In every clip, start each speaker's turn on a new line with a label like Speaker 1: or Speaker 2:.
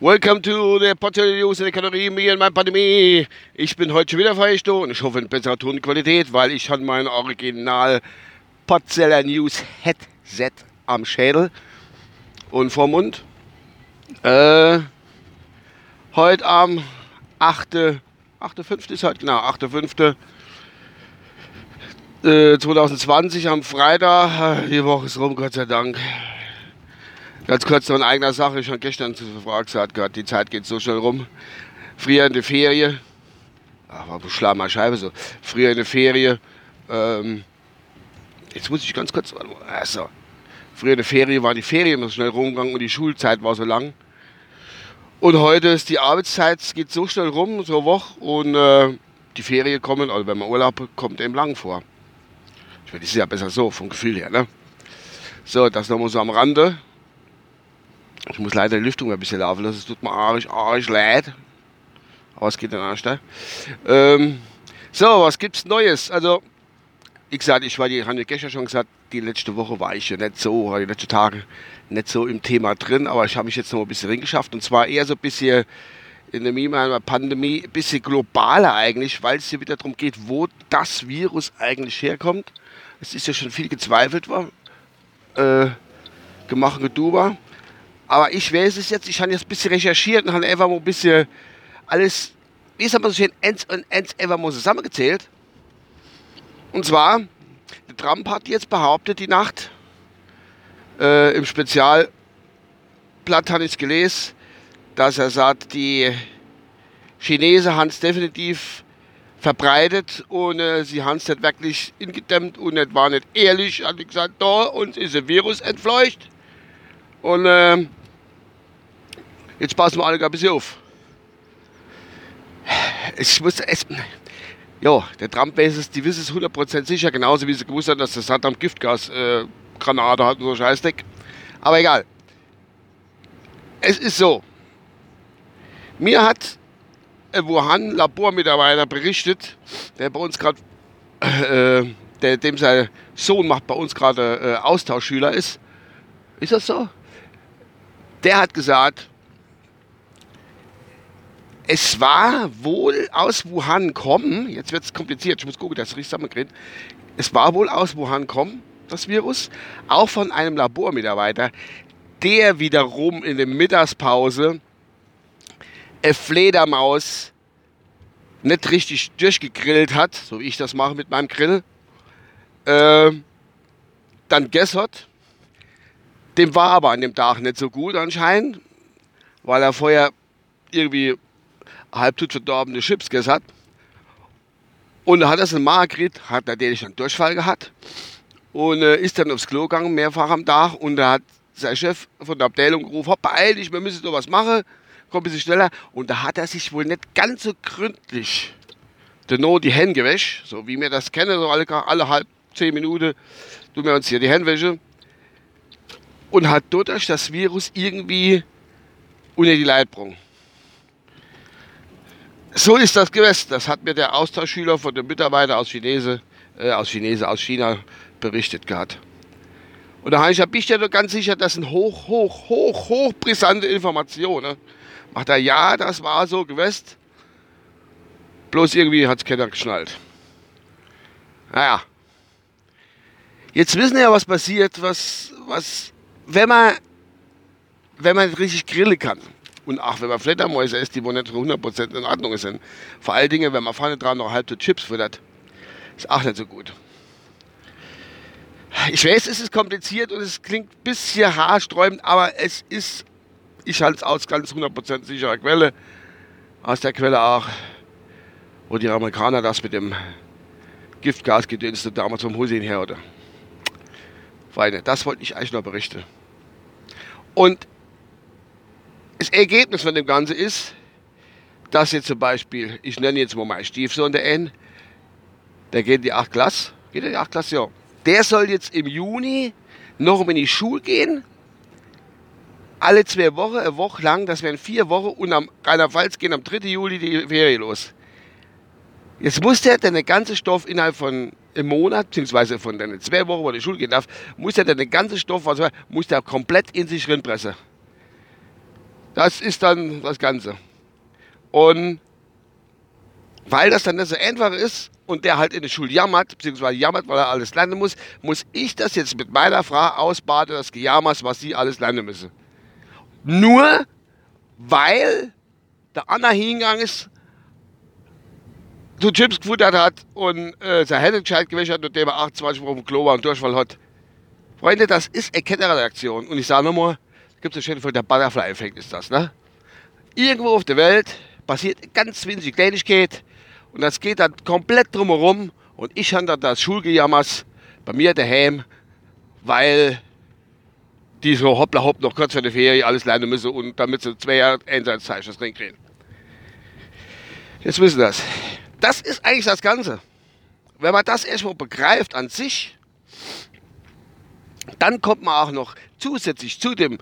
Speaker 1: Welcome to the Portal News in der Kalorie, mir in meiner Pandemie. Ich bin heute schon wieder und ich hoffe in besserer Tonqualität, weil ich habe mein Original Potzeller News Headset am Schädel und vor Mund. Äh, heute am 8. 8.5. ist heute, genau, 8.5. 2020 am Freitag. Die Woche ist rum, Gott sei Dank. Ganz kurz noch in eigener Sache. Ich habe gestern zu Frau gesagt, Gott, die Zeit geht so schnell rum. Der Ferie, ach, war beschlagen mal Scheibe so. Der Ferie, ähm, jetzt muss ich ganz kurz, also, der Ferie war die Ferien so schnell rumgegangen und die Schulzeit war so lang. Und heute ist die Arbeitszeit, es geht so schnell rum, so eine Woche, und äh, die Ferien kommen, also wenn man Urlaub kommt, eben lang vor. Ich meine, das ist ja besser so, vom Gefühl her, ne? So, das nochmal so am Rande. Ich muss leider die Lüftung ein bisschen laufen lassen. Es tut mir arg, arg leid. Aber es geht dann erst. Ähm, so, was gibt's Neues? Also, wie gesagt, ich war die, habe gestern schon gesagt, die letzte Woche war ich ja nicht so, die letzten Tage nicht so im Thema drin, aber ich habe mich jetzt noch ein bisschen reingeschafft und zwar eher so ein bisschen in der Mima Pandemie, ein bisschen globaler eigentlich, weil es hier wieder darum geht, wo das Virus eigentlich herkommt. Es ist ja schon viel gezweifelt worden, äh, gemacht war. Aber ich weiß es jetzt, ich habe jetzt ein bisschen recherchiert und habe einfach mal ein bisschen alles, wie sagt man so schön, Ends und Ends einfach mal zusammengezählt. Und zwar, Trump hat jetzt behauptet, die Nacht, äh, im Spezialblatt habe ich gelesen, dass er sagt, die Chinesen haben es definitiv verbreitet und äh, sie haben es nicht wirklich ingedämmt und es war nicht ehrlich. Hat gesagt, da uns ist ein Virus entfleucht. Und äh, jetzt passen wir alle ein bisschen auf. Ich muss es. Ja, der Trump weiß es, die wissen es 100% sicher, genauso wie sie gewusst haben, dass der Saddam Giftgasgranate äh, hat und so Scheißdeck. Aber egal. Es ist so. Mir hat ein Wuhan-Labormitarbeiter berichtet, der bei uns gerade, äh, der, dem sein Sohn macht bei uns gerade äh, Austauschschüler ist. Ist das so? der hat gesagt, es war wohl aus Wuhan kommen, jetzt wird es kompliziert, ich muss gucken, dass ich richtig zusammenkriege. Es war wohl aus Wuhan kommen, das Virus, auch von einem Labormitarbeiter, der wiederum in der Mittagspause eine Fledermaus nicht richtig durchgegrillt hat, so wie ich das mache mit meinem Grill, äh, dann gessert dem war aber an dem Tag nicht so gut anscheinend, weil er vorher irgendwie halbtot verdorbene Chips gegessen. Und da hat er in gekriegt, hat natürlich einen Durchfall gehabt und äh, ist dann aufs Klo gegangen, mehrfach am Tag. Und da hat sein Chef von der Abteilung gerufen, hopp, beeil dich, wir müssen doch was machen, komm ein bisschen schneller. Und da hat er sich wohl nicht ganz so gründlich nur die Hände gewäscht, so wie wir das kennen, so alle, alle halb zehn Minuten tun wir uns hier die Hände wäschen und hat dadurch das Virus irgendwie unter die Leitbrung. So ist das gewesen. Das hat mir der Austauschschüler von dem Mitarbeiter aus Chinese, äh, aus Chinese, aus China berichtet gehabt. Und da habe ich, bin ich ja ganz sicher, das sind hoch, hoch, hoch, hoch brisante Informationen. Macht er, ja, das war so gewesen. Bloß irgendwie hat es keiner geschnallt. Naja. Jetzt wissen wir ja, was passiert, was, was wenn man, wenn man richtig grillen kann, und auch wenn man Fledermäuse isst, die wohl nicht 100% in Ordnung sind, vor allen Dingen, wenn man vorne dran noch halbe Chips füttert, ist auch nicht so gut. Ich weiß, es ist kompliziert und es klingt ein bisschen haarsträubend, aber es ist, ich halte es aus ganz 100% sicherer Quelle, aus der Quelle auch, wo die Amerikaner das mit dem Giftgas gedünstet damals vom Hussein her, oder? Freunde, das wollte ich eigentlich noch berichten. Und das Ergebnis von dem Ganzen ist, dass jetzt zum Beispiel, ich nenne jetzt mal meinen Stiefsohn, der N, der geht in die 8 Klasse, geht in die 8 Klasse, ja. Der soll jetzt im Juni noch in die Schule gehen, alle zwei Wochen, eine Woche lang, das wären vier Wochen und am Rheinland-Pfalz gehen am 3. Juli die Ferien los. Jetzt muss der den ganzen Stoff innerhalb von einem Monat, beziehungsweise von den zwei Wochen, wo der Schule gehen darf, muss der den ganzen Stoff, also muss der komplett in sich reinpressen. Das ist dann das Ganze. Und weil das dann nicht so einfach ist und der halt in der Schule jammert, beziehungsweise jammert, weil er alles lernen muss, muss ich das jetzt mit meiner Frau ausbaden, das Gejammers, was sie alles lernen müssen. Nur weil der Anna hingegangen ist, so Chips gefuttert hat und äh, sein Hände gescheit gewischt hat, nachdem er 28 Wochen Klo war und Durchfall hat. Freunde, das ist eine Kettenreaktion. Und ich sage nochmal, es gibt so schön von der Butterfly-Effekt ist das, ne? Irgendwo auf der Welt passiert ganz winzige Kleinigkeit und das geht dann komplett drumherum und ich habe dann das Schulgejammers bei mir daheim, weil die so hoppla hopp noch kurz vor der Ferie alles lernen müssen und damit sie zwei Einsatzzeichen das Ring kriegen. Jetzt wissen das. Das ist eigentlich das Ganze. Wenn man das erstmal begreift an sich, dann kommt man auch noch zusätzlich zu dem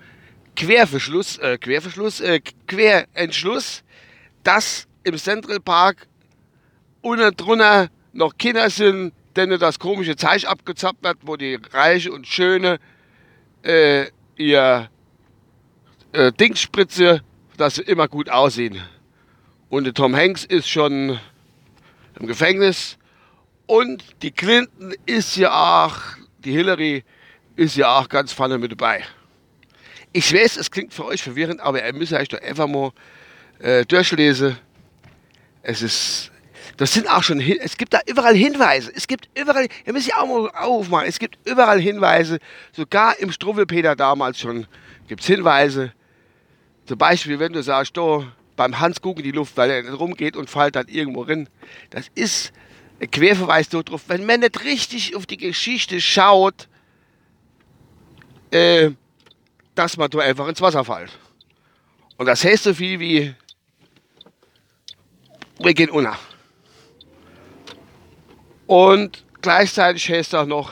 Speaker 1: Querverschluss, äh, Querverschluss, äh, Querentschluss, dass im Central Park unten drunter noch Kinder sind, denen das komische Zeichen abgezappt wird, wo die Reiche und Schöne äh, ihr äh, Dingsspritze, dass sie immer gut aussehen. Und der Tom Hanks ist schon im Gefängnis. Und die Clinton ist ja auch, die Hillary ist ja auch ganz vorne mit dabei. Ich weiß, es klingt für euch verwirrend, aber ihr müsst euch doch mal äh, durchlesen. Es ist, das sind auch schon, es gibt da überall Hinweise. Es gibt überall, ihr müsst ja auch mal aufmachen, es gibt überall Hinweise. Sogar im Struwwelpeter damals schon gibt es Hinweise. Zum Beispiel, wenn du sagst, da, beim Hans gucken die Luft, weil er rumgeht und fällt dann irgendwo rein. Das ist ein Querverweis darauf. Wenn man nicht richtig auf die Geschichte schaut, äh, dass man da einfach ins Wasser fällt. Und das heißt so viel wie, wir gehen unter. Und gleichzeitig heißt auch noch,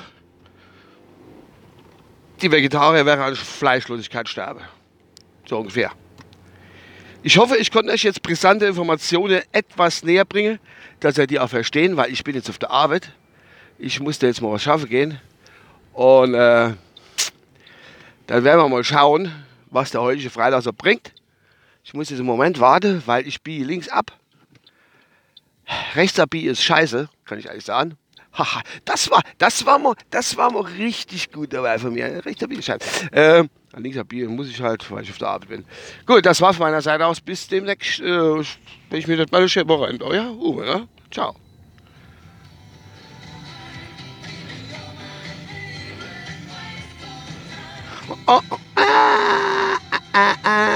Speaker 1: die Vegetarier werden an Fleischlosigkeit sterben. So ungefähr. Ich hoffe, ich konnte euch jetzt brisante Informationen etwas näher bringen, dass ihr die auch verstehen, weil ich bin jetzt auf der Arbeit. Ich musste jetzt mal was schaffen gehen. Und äh, dann werden wir mal schauen, was der heutige Freitag so bringt. Ich muss jetzt im Moment warten, weil ich biege links ab. Rechts abbiegen ist scheiße, kann ich eigentlich sagen. Haha, das war, das war mal, das war mal richtig gut dabei von mir. Rechts abbiegen ist scheiße. Äh, an links abbiegen muss ich halt, weil ich auf der Arbeit bin. Gut, das war von meiner Seite aus. Bis demnächst, äh, wenn ich mir das meine Woche in euer Uwe, ja? Ciao. Oh, oh, ah, ah, ah. ah.